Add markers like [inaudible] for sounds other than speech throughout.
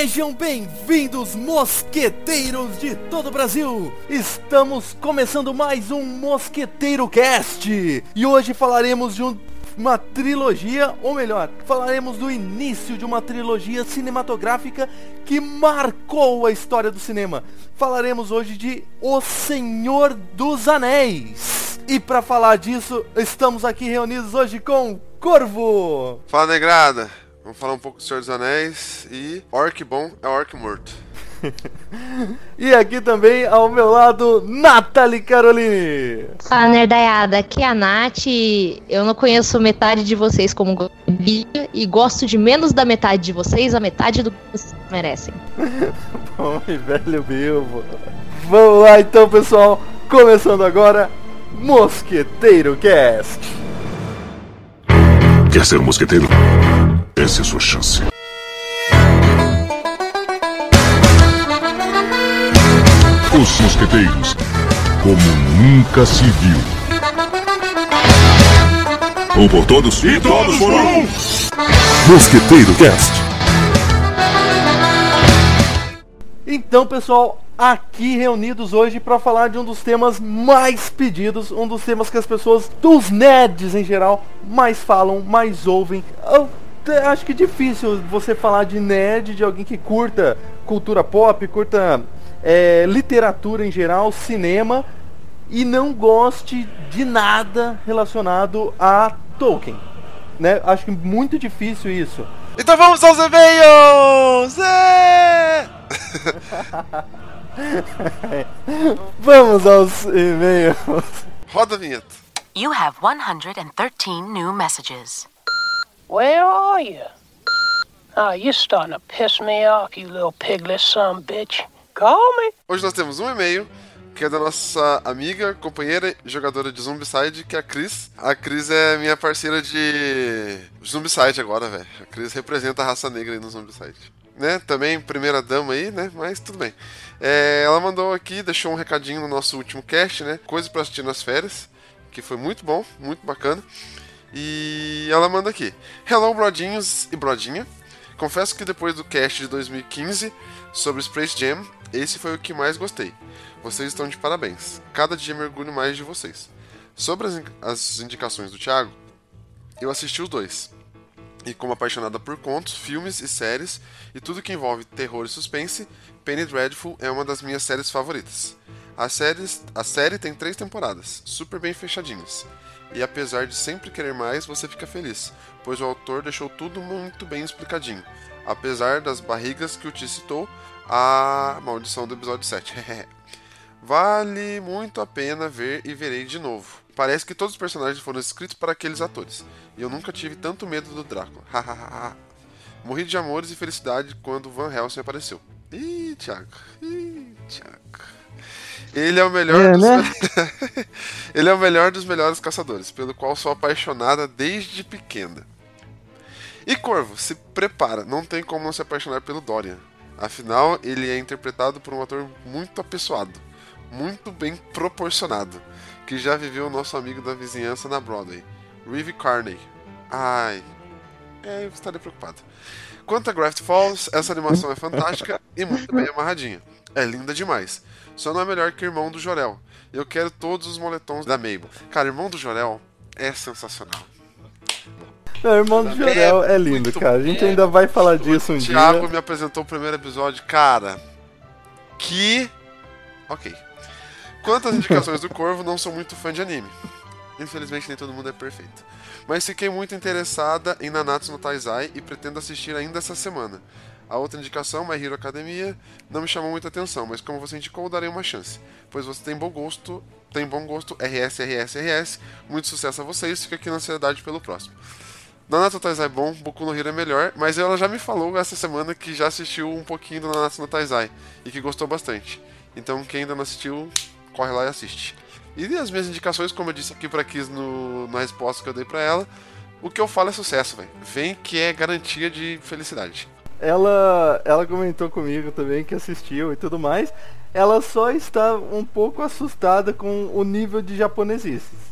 Sejam bem-vindos, mosqueteiros de todo o Brasil! Estamos começando mais um Mosqueteiro Cast e hoje falaremos de um, uma trilogia, ou melhor, falaremos do início de uma trilogia cinematográfica que marcou a história do cinema. Falaremos hoje de O Senhor dos Anéis. E para falar disso, estamos aqui reunidos hoje com Corvo. Fala, negrada! Vamos falar um pouco do Senhor dos Anéis e orc bom é orc morto. [laughs] e aqui também ao meu lado, Nathalie Caroline. Fala nerdaiada, aqui é a Nath. Eu não conheço metade de vocês como Bíblia e gosto de menos da metade de vocês, a metade do que vocês merecem. [laughs] bom e velho Bilbo. Vamos lá então, pessoal. Começando agora, Mosqueteiro Cast. Quer ser um mosqueteiro? Essa é a sua chance. Os mosqueteiros, como nunca se viu. Um por todos e todos por um. Mosqueteiro Cast. Então, pessoal, aqui reunidos hoje para falar de um dos temas mais pedidos, um dos temas que as pessoas, dos nerds em geral, mais falam, mais ouvem. Acho que é difícil você falar de nerd, de alguém que curta cultura pop, curta é, literatura em geral, cinema, e não goste de nada relacionado a Tolkien. Né? Acho que muito difícil isso. Então vamos aos e-mails! É! [laughs] vamos aos e-mails. Roda a vinheta. You have 113 new messages. Where are you? Oh, you're starting to piss me off, you little piglet son bitch. Call me. Hoje nós temos um e-mail que é da nossa amiga, companheira jogadora de Zombicide, que é a Cris. A Cris é minha parceira de Zombicide agora, velho. A Cris representa a raça negra aí no Zombicide. Né? Também primeira dama aí, né? Mas tudo bem. É, ela mandou aqui, deixou um recadinho no nosso último cast, né? Coisa para assistir nas férias, que foi muito bom, muito bacana. E ela manda aqui: Hello, brodinhos e brodinha. Confesso que depois do cast de 2015 sobre Space Jam, esse foi o que mais gostei. Vocês estão de parabéns. Cada dia mergulho mais de vocês. Sobre as, as indicações do Thiago, eu assisti os dois. E como apaixonada por contos, filmes e séries e tudo que envolve terror e suspense, Penny Dreadful é uma das minhas séries favoritas. Séries, a série tem três temporadas, super bem fechadinhas e apesar de sempre querer mais, você fica feliz, pois o autor deixou tudo muito bem explicadinho, apesar das barrigas que o Ti citou, a maldição do episódio 7. [laughs] vale muito a pena ver e verei de novo. Parece que todos os personagens foram escritos para aqueles atores, e eu nunca tive tanto medo do Drácula. [laughs] Morri de amores e felicidade quando Van Helsing apareceu. Ih, Thiago. Ih, Thiago. Ele é o melhor é, dos né? [laughs] Ele é o melhor dos melhores caçadores, pelo qual sou apaixonada desde pequena. E Corvo, se prepara, não tem como não se apaixonar pelo Dorian. Afinal, ele é interpretado por um ator muito apessoado, muito bem proporcionado, que já viveu o nosso amigo da vizinhança na Broadway, Reeve Carney. Ai, é, eu estaria preocupado. Quanto a Graft Falls, essa animação é fantástica e muito bem amarradinha. É linda demais. Só não é melhor que Irmão do Jorel. Eu quero todos os moletons da Mabel. Cara, Irmão do Jorel é sensacional. Não, Irmão do Jorel é, é lindo, cara. A gente ainda vai falar disso um dia. O Thiago me apresentou o primeiro episódio. Cara, que... Ok. Quanto às indicações do [laughs] Corvo, não sou muito fã de anime. Infelizmente nem todo mundo é perfeito. Mas fiquei muito interessada em Nanatsu no Taizai e pretendo assistir ainda essa semana. A outra indicação, My Hero Academia, não me chamou muita atenção, mas como você indicou, darei uma chance. Pois você tem bom gosto, tem bom gosto, RS, RS, RS. Muito sucesso a vocês, fica aqui na ansiedade pelo próximo. Nanatsu Taizai é bom, Boku no Hero é melhor, mas ela já me falou essa semana que já assistiu um pouquinho do Nanatsu no Taizai e que gostou bastante. Então quem ainda não assistiu, corre lá e assiste. E as minhas indicações, como eu disse aqui pra Kiss no, na resposta que eu dei pra ela, o que eu falo é sucesso, velho. Vem que é garantia de felicidade ela, ela comentou comigo também que assistiu e tudo mais. Ela só está um pouco assustada com o nível de japonesices.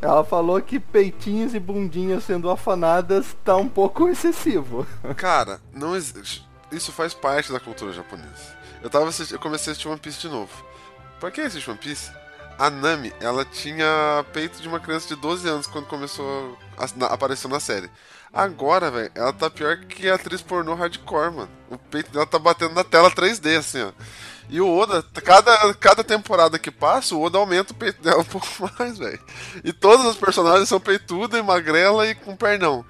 Ela falou que peitinhos e bundinhas sendo afanadas tá um pouco [laughs] excessivo. Cara, não isso faz parte da cultura japonesa. Eu, tava eu comecei a assistir One Piece de novo. Pra quem assiste One Piece? A Nami, ela tinha peito de uma criança de 12 anos quando começou a, apareceu na série. Agora, velho, ela tá pior que a atriz pornô hardcore, mano. O peito dela tá batendo na tela 3D, assim, ó. E o Oda, cada, cada temporada que passa, o Oda aumenta o peito dela [laughs] um pouco mais, velho. E todas as personagens são peituda e magrela e com pernão.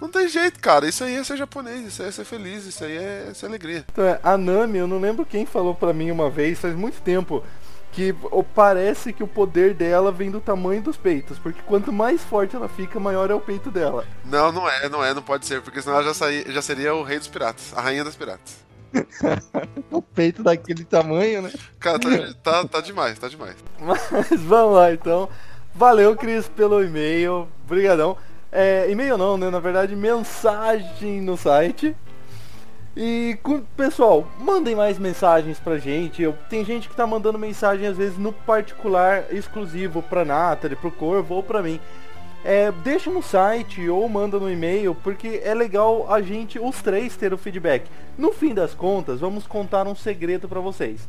Não tem jeito, cara. Isso aí é ser japonês, isso aí é ser feliz, isso aí é ser alegria. Então, é, a Nami, eu não lembro quem falou pra mim uma vez, faz muito tempo, que parece que o poder dela vem do tamanho dos peitos, porque quanto mais forte ela fica, maior é o peito dela. Não, não é, não é, não pode ser, porque senão ela já, saí, já seria o rei dos piratas, a rainha das piratas. [laughs] O peito daquele tamanho, né? Cara, tá, tá, tá demais, tá demais. Mas vamos lá, então. Valeu, Cris, pelo e-mail. Obrigadão. É, e-mail não, né? Na verdade, mensagem no site. E, pessoal, mandem mais mensagens pra gente. Eu, tem gente que tá mandando mensagem, às vezes, no particular, exclusivo pra Nathalie, pro Corvo ou pra mim. É, deixa no site ou manda no e-mail, porque é legal a gente, os três, ter o feedback. No fim das contas, vamos contar um segredo pra vocês.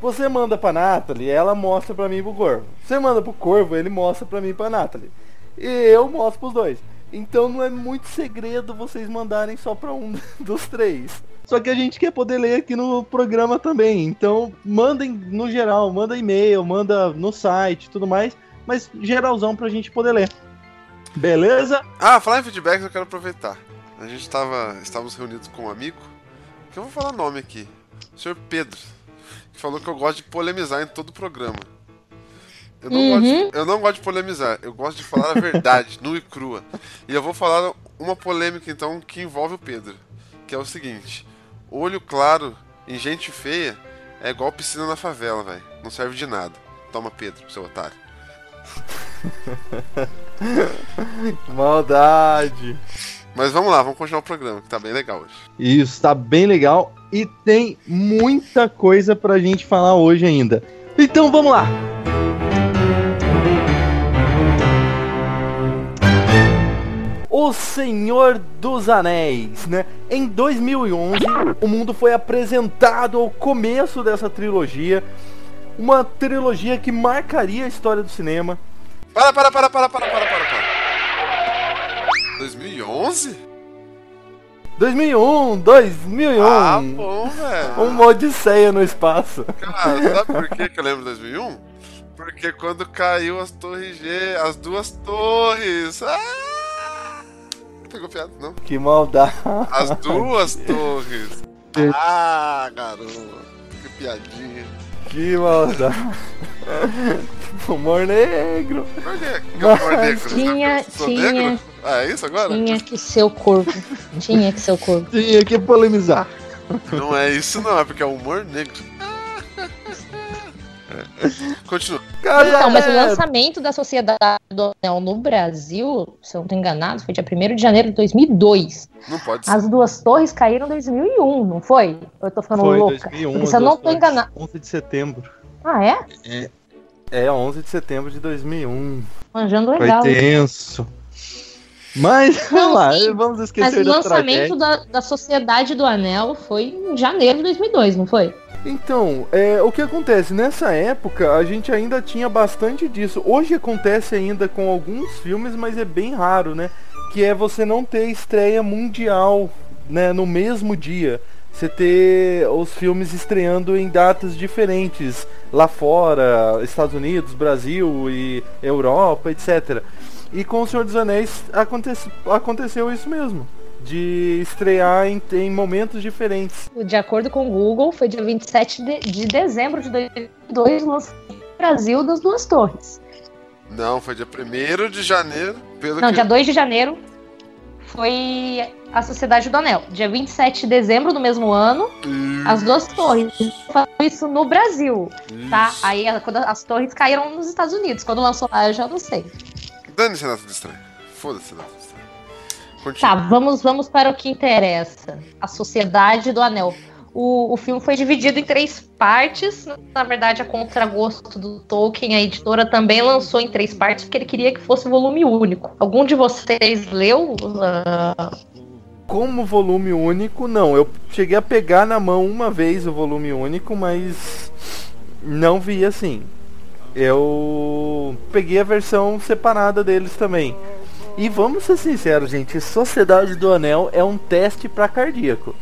Você manda pra Nathalie, ela mostra pra mim pro Corvo. Você manda pro Corvo, ele mostra pra mim pra Nathalie. E eu mostro pros dois. Então não é muito segredo vocês mandarem só pra um [laughs] dos três. Só que a gente quer poder ler aqui no programa também. Então mandem no geral, manda e-mail, manda no site tudo mais. Mas geralzão pra gente poder ler. Beleza? Ah, falar em feedbacks, eu quero aproveitar. A gente tava, estávamos reunidos com um amigo, que eu vou falar nome aqui, o senhor Pedro, que falou que eu gosto de polemizar em todo o programa. Eu não, gosto de, eu não gosto de polemizar, eu gosto de falar a verdade, [laughs] nua e crua. E eu vou falar uma polêmica então que envolve o Pedro, que é o seguinte: olho claro em gente feia é igual piscina na favela, velho. Não serve de nada. Toma, Pedro, seu otário. [laughs] Maldade. Mas vamos lá, vamos continuar o programa, que tá bem legal hoje. Isso, tá bem legal e tem muita coisa pra gente falar hoje ainda. Então vamos lá! O Senhor dos Anéis, né? Em 2011, o mundo foi apresentado ao começo dessa trilogia, uma trilogia que marcaria a história do cinema. Para, para, para, para, para, para, para, para. 2011? 2001, 2001. Ah, bom, velho. Uma odisseia no espaço. Cara, sabe por que, que eu lembro de 2001? Porque quando caiu as torres G, as duas torres. Ah! Pegou piada? Não. Que maldade. As duas [laughs] torres. Ah, garoto. Que piadinha. Que maldade. [laughs] Humor negro. É humor negro? Tinha- Sou tinha- negro? Ah, é isso agora? Tinha que ser o corpo. Tinha que ser o corpo. Tinha que polemizar. Não é isso não, é porque é humor negro. [laughs] Continua. Cara, Então, mas o é, lançamento da Sociedade do Anel no Brasil, se eu não tô enganado, foi dia 1 de janeiro de 2002. Não pode ser. As duas torres caíram em 2001, não foi? Eu tô ficando foi louca? 2001, Porque se eu não tô torres, enganada. 11 de setembro. Ah, é? É, 11 de setembro de 2001. Manjando Foi legal. tenso. Mas, Não, vamos lá, sim. vamos Mas esquecer o da lançamento da, da Sociedade do Anel foi em janeiro de 2002, não foi? Então, é, o que acontece? Nessa época, a gente ainda tinha bastante disso. Hoje acontece ainda com alguns filmes, mas é bem raro, né? Que é você não ter estreia mundial, né, no mesmo dia. Você ter os filmes estreando em datas diferentes lá fora, Estados Unidos, Brasil e Europa, etc. E com O Senhor dos Anéis acontece, aconteceu isso mesmo. De estrear em, em momentos diferentes. De acordo com o Google, foi dia 27 de, de dezembro de 2002 o lançamento no Brasil das duas torres. Não, foi dia 1 de janeiro. Pelo Não, que... dia 2 de janeiro foi a Sociedade do Anel. Dia 27 de dezembro do mesmo ano, as duas torres. Falou isso no Brasil, tá? Isso. Aí a- quando as torres caíram nos Estados Unidos. Quando lançou lá, eu já não sei. Dane-se, Renato Distrai. Foda-se, Renato Distrai. Tá, vamos, vamos para o que interessa. A Sociedade do Anel. O, o filme foi dividido em três partes. Na verdade, a contragosto do Tolkien, a editora também lançou em três partes, porque ele queria que fosse volume único. Algum de vocês leu uh, como volume único, não. Eu cheguei a pegar na mão uma vez o volume único, mas não vi assim. Eu peguei a versão separada deles também. E vamos ser sinceros, gente, Sociedade do Anel é um teste para cardíaco.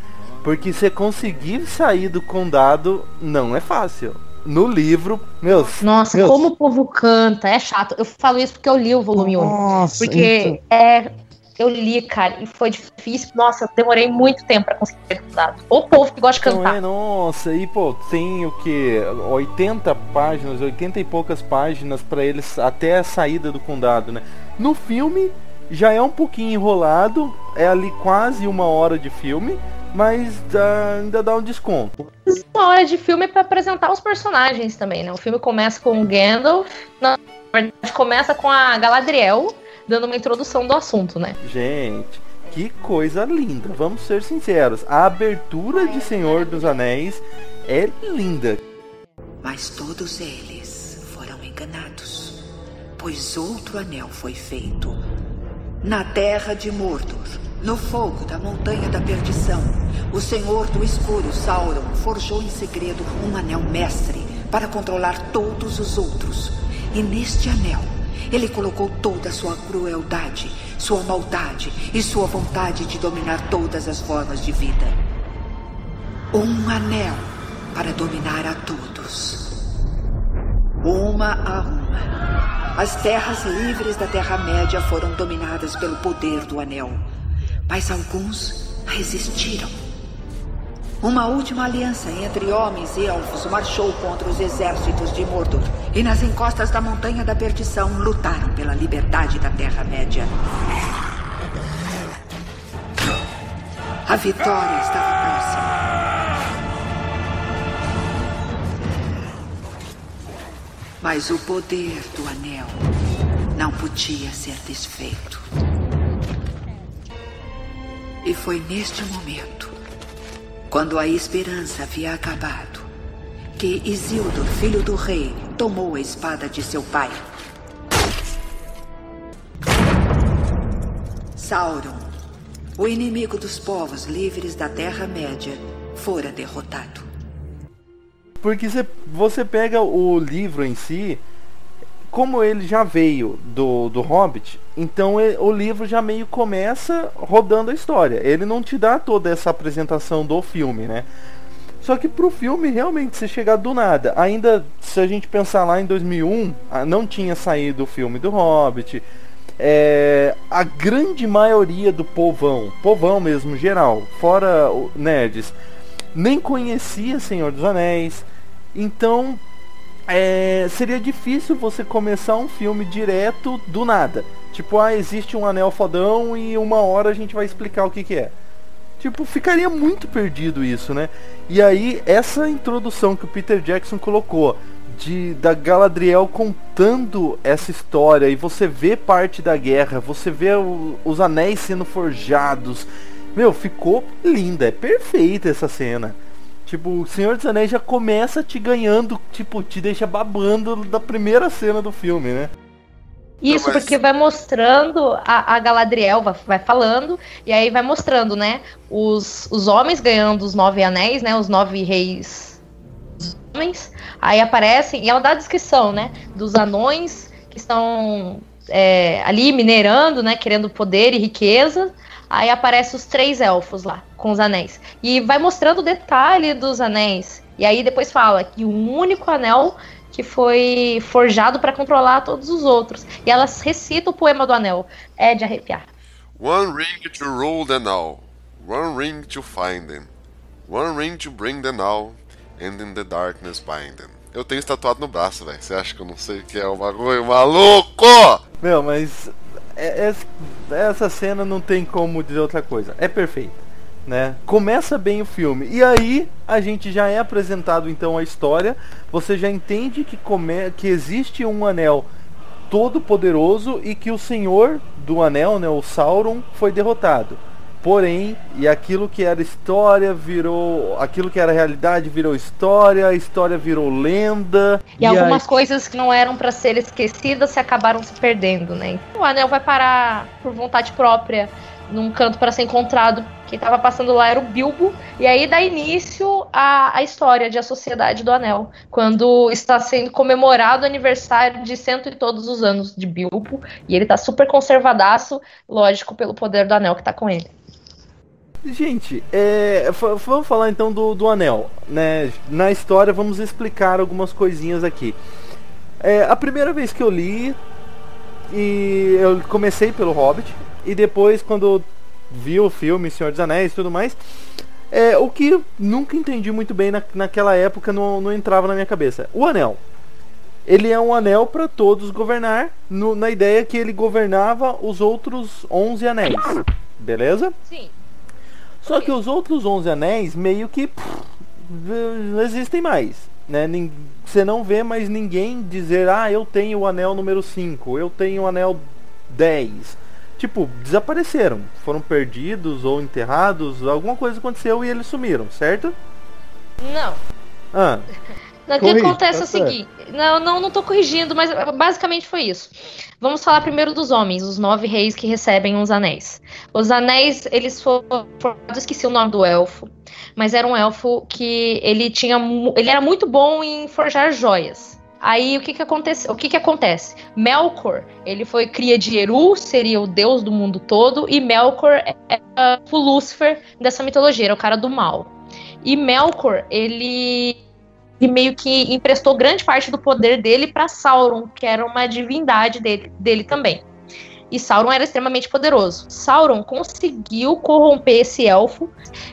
Porque você conseguir sair do condado não é fácil. No livro, meus. Nossa, meus, como o povo canta, é chato. Eu falo isso porque eu li o volume 1. Nossa, Porque é. Eu li, cara, e foi difícil. Nossa, eu demorei muito tempo pra conseguir ter condado. O povo que gosta de Não cantar. é, nossa, e pô, tem o que? 80 páginas, 80 e poucas páginas pra eles até a saída do condado, né? No filme já é um pouquinho enrolado, é ali quase uma hora de filme, mas dá- ainda dá um desconto. Uma hora de filme pra apresentar os personagens também, né? O filme começa com o Gandalf, na verdade começa com a Galadriel, dando uma introdução do assunto, né? Gente, que coisa linda, vamos ser sinceros. A abertura de Senhor dos Anéis é linda. Mas todos eles foram enganados, pois outro anel foi feito na terra de Mordor, no fogo da montanha da perdição. O Senhor do Escuro, Sauron, forjou em segredo um anel mestre para controlar todos os outros. E neste anel, ele colocou toda a sua crueldade, sua maldade e sua vontade de dominar todas as formas de vida. Um anel para dominar a todos. Uma a uma. As terras livres da Terra-média foram dominadas pelo poder do anel. Mas alguns resistiram. Uma última aliança entre homens e elfos marchou contra os exércitos de Mordor. E nas encostas da Montanha da Perdição lutaram pela liberdade da Terra-média. A vitória estava próxima. Mas o poder do anel não podia ser desfeito. E foi neste momento, quando a esperança havia acabado, que Isildur, filho do rei, tomou a espada de seu pai. Sauron, o inimigo dos povos livres da Terra-média, fora derrotado. Porque você, você pega o livro em si, como ele já veio do, do Hobbit, então e- o livro já meio começa rodando a história. Ele não te dá toda essa apresentação do filme, né? Só que pro filme realmente você chegar do nada. Ainda se a gente pensar lá em 2001, ah, não tinha saído o filme do Hobbit. É, a grande maioria do povão, povão mesmo geral, fora o nerds, nem conhecia Senhor dos Anéis. Então é, seria difícil você começar um filme direto do nada. Tipo, ah, existe um anel fodão e uma hora a gente vai explicar o que, que é. Tipo, ficaria muito perdido isso, né? E aí, essa introdução que o Peter Jackson colocou de da Galadriel contando essa história e você vê parte da guerra, você vê o- os anéis sendo forjados. Meu, ficou linda, é perfeita essa cena. Tipo, o Senhor dos Anéis já começa te ganhando, tipo, te deixa babando da primeira cena do filme, né? Isso, Não, mas- porque vai mostrando a, a Galadriel, vai, vai falando, e aí vai mostrando, né? Os, os homens ganhando os nove anéis, né? Os nove reis dos homens. Aí aparecem, e ela dá a descrição, né? Dos anões que estão é, ali minerando, né? Querendo poder e riqueza. Aí aparecem os três elfos lá, com os anéis. E vai mostrando o detalhe dos anéis. E aí depois fala que o único anel que foi forjado para controlar todos os outros. E elas recitam o poema do anel. É de arrepiar. One ring to rule them all, one ring to find them, one ring to bring them all, and in the darkness bind them. Eu tenho estatuado no braço, velho. Você acha que eu não sei o que é o bagulho? Maluco! Meu, mas essa cena não tem como dizer outra coisa. É perfeita, né? Começa bem o filme e aí a gente já é apresentado então a história. Você já entende que come... que existe um anel todo poderoso e que o Senhor do Anel, né, o Sauron, foi derrotado. Porém, e aquilo que era história virou, aquilo que era realidade virou história, a história virou lenda. E, algumas aí- coisas que não eram para ser esquecidas se acabaram se perdendo, né? O anel vai parar por vontade própria num canto para ser encontrado. Quem tava passando lá era o Bilbo. E aí dá início a, a história de A Sociedade do Anel. Quando está sendo comemorado o aniversário de cento e todos os anos de Bilbo. E ele tá super conservadaço, lógico, pelo poder do anel que tá com ele. Gente, é, vamos falar então do, do anel, né? Na história vamos explicar algumas coisinhas aqui. É, a primeira vez que eu li, e eu comecei pelo Hobbit, e depois quando vi o filme Senhor dos Anéis e tudo mais, é, o que nunca entendi muito bem na, naquela época não, não entrava na minha cabeça. O anel. Ele é um anel para todos governar, no- na ideia que ele governava os outros 11 anéis. Beleza? Sim. Só que os outros 11 anéis meio que pff, não existem mais, né? Você não vê mais ninguém dizer: "Ah, eu tenho o anel número 5, eu tenho o anel 10". Tipo, desapareceram, foram perdidos ou enterrados, alguma coisa aconteceu e eles sumiram, certo? Não. Ah, [laughs] o que acontece é tá o seguinte. Não, não, não tô corrigindo, mas basicamente foi isso. Vamos falar primeiro dos homens, os nove reis que recebem os anéis. Os anéis, eles foram. Eu esqueci o nome do elfo. Mas era um elfo que ele tinha. Ele era muito bom em forjar joias. Aí o que que acontece? O que que acontece? Melkor, ele foi cria de Eru, seria o deus do mundo todo, e Melkor era o Lúcifer dessa mitologia, era o cara do mal. E Melkor, ele e meio que emprestou grande parte do poder dele para Sauron, que era uma divindade dele, dele também. E Sauron era extremamente poderoso. Sauron conseguiu corromper esse elfo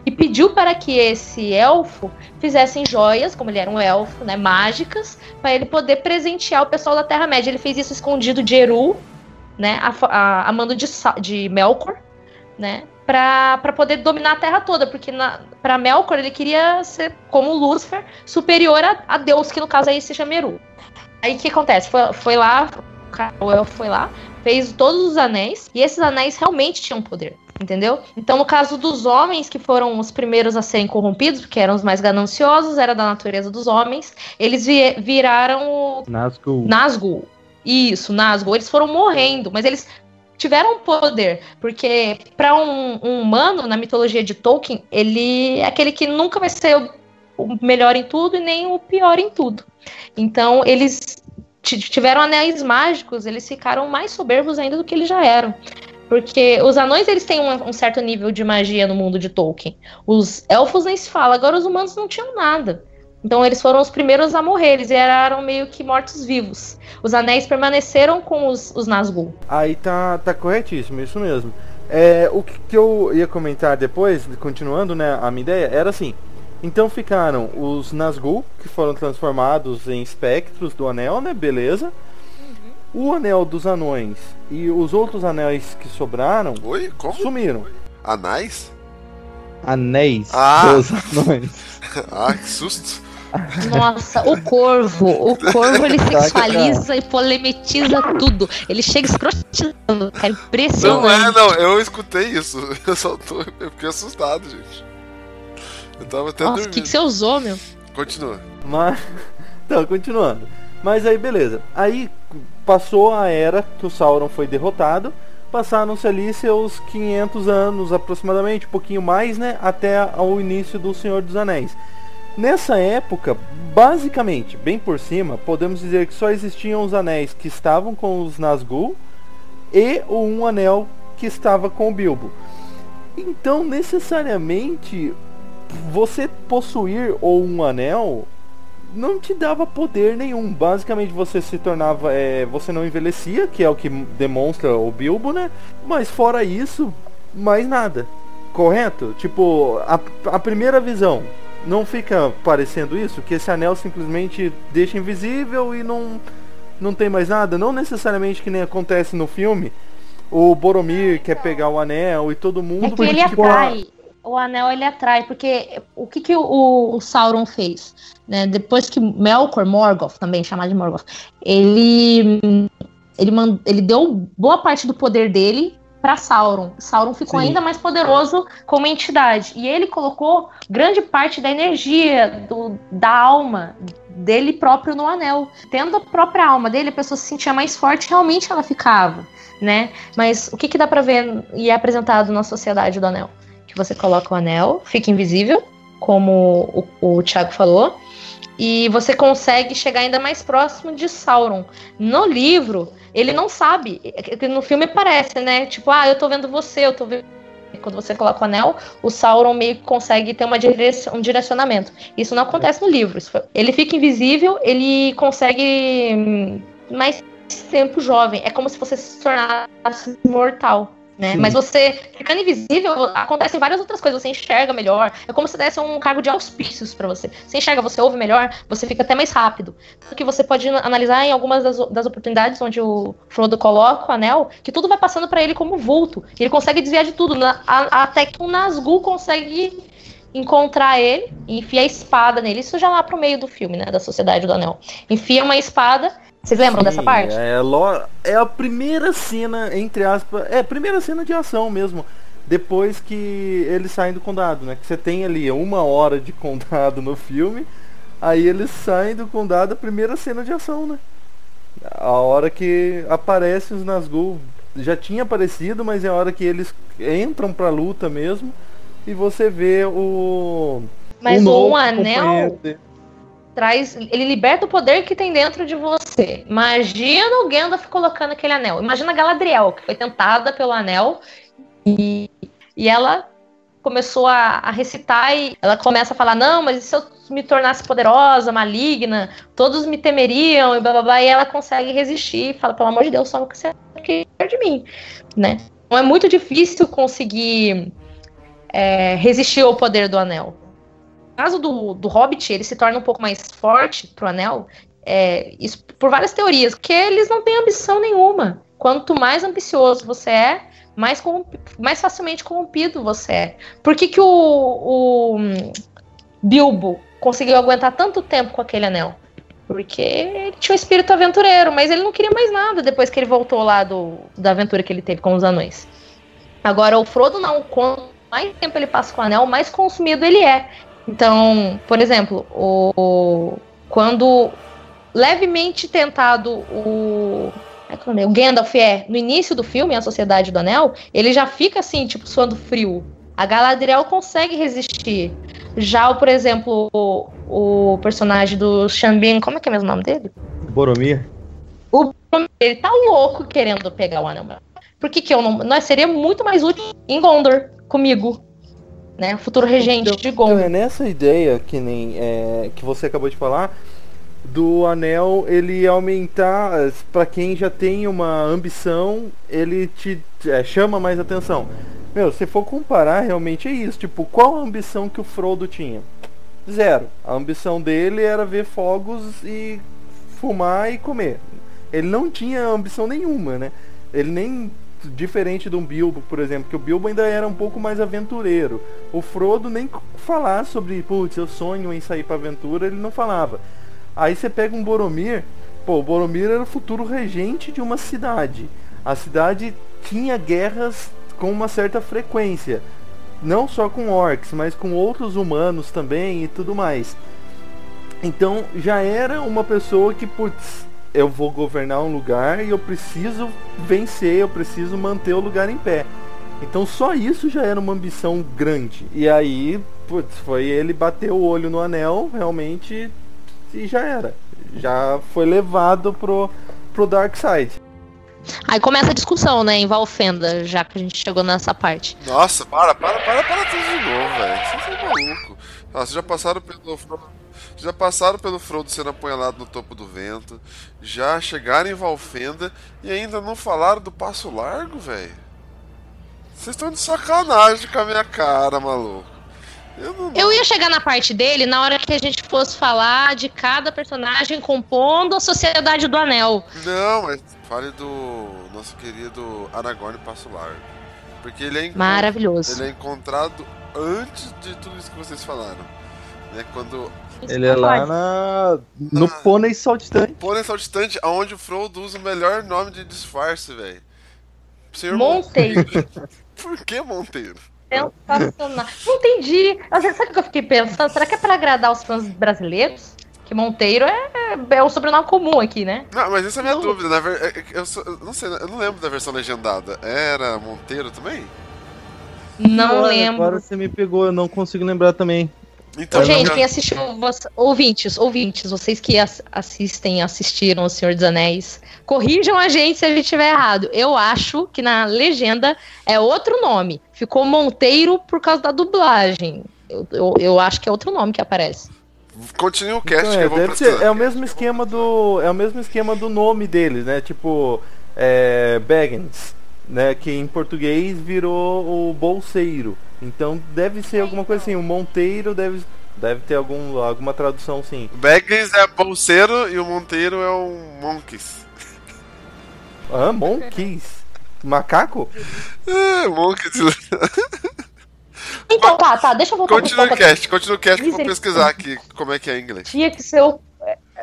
e pediu para que esse elfo fizessem joias, como ele era um elfo, né, mágicas, para ele poder presentear o pessoal da Terra-média. Ele fez isso escondido de Eru, né, a, a, a mando de, de Melkor, né, para poder dominar a Terra toda, porque para Melkor ele queria ser como Lúcifer, superior a, a Deus, que no caso aí se chama Eru. Aí o que acontece? Foi, foi lá, elfo foi lá, fez todos os anéis, e esses anéis realmente tinham poder, entendeu? Então, no caso dos homens, que foram os primeiros a serem corrompidos, porque eram os mais gananciosos, era da natureza dos homens, eles vi- viraram o Nazgûl. Nazgûl. Isso, Nazgûl. Eles foram morrendo, mas eles tiveram poder, porque para um, um humano na mitologia de Tolkien, ele é aquele que nunca vai ser o, melhor em tudo e nem o pior em tudo. Então, eles ti- tiveram anéis mágicos, eles ficaram mais soberbos ainda do que eles já eram. Porque os anões eles têm um, um certo nível de magia no mundo de Tolkien. Os elfos nem se fala, agora os humanos não tinham nada. Então eles foram os primeiros a morrer, eles eram meio que mortos-vivos. Os anéis permaneceram com os, os Nazgûl. Aí tá, tá corretíssimo, isso mesmo. É, o que, que eu ia comentar depois, continuando né, a minha ideia, era assim. Então ficaram os Nazgûl, que foram transformados em espectros do anel, né? Beleza. O anel dos anões e os outros anéis que sobraram Oi? Como? sumiram. Anéis? Anéis Ah. dos anões. [laughs] Ah, que susto. Nossa, o corvo. O corvo ele Caraca, sexualiza e polemetiza tudo. Ele chega escrotizando. Não Impressionante. é, não, eu escutei isso. [laughs] Eu só tô. Eu fiquei assustado, gente. Eu tava até Nossa, o que, que você usou, meu? Continua. Mas. [laughs] Então, continuando. Mas aí, beleza. Aí passou a era que o Sauron foi derrotado. Passaram-se ali seus 500 anos aproximadamente, um pouquinho mais, né? Até ao início do Senhor dos Anéis. Nessa época, basicamente, bem por cima, podemos dizer que só existiam os anéis que estavam com os Nazgûl e o um anel que estava com o Bilbo. Então, necessariamente, você possuir ou um anel não te dava poder nenhum. Basicamente você se tornava. é, você não envelhecia, que é o que demonstra o Bilbo, né? Mas fora isso, mais nada. Correto? Tipo, a, a primeira visão. Não fica parecendo isso? Que esse anel simplesmente deixa invisível e não, não tem mais nada? Não necessariamente que nem acontece no filme. O Boromir quer pegar o anel e todo mundo. É que ele tipo, a- atrai. O anel ele atrai, porque o que, que o, o Sauron fez? Né? Depois que Melkor, Morgoth, também chamado de Morgoth, ele, ele, mand, ele deu boa parte do poder dele para Sauron. Sauron ficou Sim. ainda mais poderoso como entidade. E ele colocou grande parte da energia, do, da alma dele próprio no anel. Tendo a própria alma dele, a pessoa se sentia mais forte, realmente ela ficava. né? Mas o que, que dá pra ver e é apresentado na Sociedade do Anel? Que você coloca o anel, fica invisível, como o, o Thiago falou, e você consegue chegar ainda mais próximo de Sauron. No livro, ele não sabe. No filme parece, né? Tipo, ah, eu tô vendo você, eu tô vendo. Quando você coloca o anel, o Sauron meio que consegue ter uma um direcionamento. Isso não acontece no livro. Foi... Ele fica invisível, ele consegue hum, mais tempo jovem. É como se você se tornasse mortal. Né? Mas você, ficando invisível, acontecem várias outras coisas. Você enxerga melhor. É como se desse um cargo de auspícios para você. Você enxerga, você ouve melhor, você fica até mais rápido. Tanto que você pode analisar em algumas das, das oportunidades onde o Frodo coloca o anel, que tudo vai passando para ele como vulto. Ele consegue desviar de tudo. Na, a, até que um Nazgûl consegue encontrar ele, enfia a espada nele. Isso já lá pro meio do filme, né? Da Sociedade do Anel. Enfia uma espada vocês lembram Sim, dessa parte? É, é a primeira cena, entre aspas. É a primeira cena de ação mesmo. Depois que eles saem do condado, né? Que você tem ali uma hora de condado no filme. Aí eles saem do condado, a primeira cena de ação, né? A hora que aparecem os Nazgûl. Já tinha aparecido, mas é a hora que eles entram pra luta mesmo. E você vê o. Mas o um anel traz, ele liberta o poder que tem dentro de você. Imagina o Gandalf colocando aquele anel. Imagina a Galadriel, que foi tentada pelo anel e, e ela começou a, a, recitar e ela começa a falar: Não, mas se eu me tornasse poderosa, maligna, todos me temeriam e blá blá blá. E ela consegue resistir, fala: Pelo amor de Deus, só o que você quer de mim, né? Então é muito difícil conseguir é, resistir ao poder do anel caso do, do Hobbit, ele se torna um pouco mais forte pro Anel, é, isso por várias teorias, porque eles não têm ambição nenhuma. Quanto mais ambicioso você é, mais, mais facilmente corrompido você é. Por que, que o, o Bilbo conseguiu aguentar tanto tempo com aquele anel? Porque ele tinha um espírito aventureiro, mas ele não queria mais nada depois que ele voltou lá do, da aventura que ele teve com os anões. Agora, o Frodo não. Quanto mais tempo ele passa com o anel, mais consumido ele é. Então, por exemplo, o, quando levemente tentado o é o Gandalf é no início do filme, a Sociedade do Anel, ele já fica assim, tipo, suando frio. A Galadriel consegue resistir. Já, por exemplo, o, o personagem do Xambin, como é que é mesmo o nome dele? Boromir. O Boromir, ele tá louco querendo pegar o anel. Por que, que eu não. Nós seria muito mais útil em Gondor comigo né? Futuro regente então, de Gondor. Então, é nessa ideia que nem é, que você acabou de falar do anel ele aumentar para quem já tem uma ambição ele te é, chama mais atenção. Meu se for comparar realmente é isso tipo qual a ambição que o Frodo tinha? Zero. A ambição dele era ver fogos e fumar e comer. Ele não tinha ambição nenhuma né? Ele nem diferente de um Bilbo, por exemplo, que o Bilbo ainda era um pouco mais aventureiro. O Frodo nem falar sobre, putz, eu sonho em sair para aventura, ele não falava. Aí você pega um Boromir, pô, o Boromir era o futuro regente de uma cidade. A cidade tinha guerras com uma certa frequência, não só com orcs, mas com outros humanos também e tudo mais. Então já era uma pessoa que, putz, eu vou governar um lugar e eu preciso vencer, eu preciso manter o lugar em pé. Então só isso já era uma ambição grande. E aí, putz, foi ele bater o olho no anel, realmente, e já era. Já foi levado pro, pro Dark Side. Aí começa a discussão, né, em Valfenda, já que a gente chegou nessa parte. Nossa, para, para, para, para tudo de novo, velho. Vocês são malucos. Vocês já passaram pelo já passaram pelo Frodo sendo apunhalado no topo do vento, já chegaram em Valfenda e ainda não falaram do Passo Largo, velho. Vocês estão de sacanagem com a minha cara, maluco. Eu, não... eu, ia chegar na parte dele na hora que a gente fosse falar de cada personagem compondo a Sociedade do Anel. Não, mas fale do nosso querido Aragorn Passo Largo. Porque ele é, Maravilhoso. ele é encontrado antes de tudo isso que vocês falaram. Né? Quando ele é lá na... no na... Pônei Saltitante. Pônei Saltitante, onde o Frodo usa o melhor nome de disfarce, velho. Monteiro. [laughs] Por que Monteiro? Sensacional. Não entendi. Sabe o que eu fiquei pensando? Será que é pra agradar os fãs brasileiros? Que Monteiro é, é um sobrenome comum aqui, né? Não, mas essa é a minha dúvida. Na ver... é- é- eu, sou- eu não sei, eu não lembro da versão legendada. Era Monteiro também? Não Olha, lembro. Agora você me pegou, eu não consigo lembrar também. Então, Gente, já- quem assistiu, ouvintes, ouvintes, vocês que ass- assistem, assistiram O Senhor dos Anéis, corrijam a gente se a gente estiver errado. Eu acho que na legenda é outro nome. Ficou Monteiro por causa da dublagem. Eu, eu, eu acho que é outro nome que aparece. continue o cast Então, que é, eu vou deve ser, precisar. é o mesmo esquema do. É o mesmo esquema do nome deles, né? Tipo, é, Baggins, né? Que em português virou o bolseiro. Então deve ser alguma coisa assim. O Monteiro deve, deve ter algum, alguma tradução sim. Baggins é bolseiro e o Monteiro é o Monkeys. Ah, Monkeys. Macaco? É, Monkeys. Então, tá, tá, deixa eu voltar Continue o cast, continue o cast que eu vou pesquisar aqui como é que é em inglês. Tinha que ser o.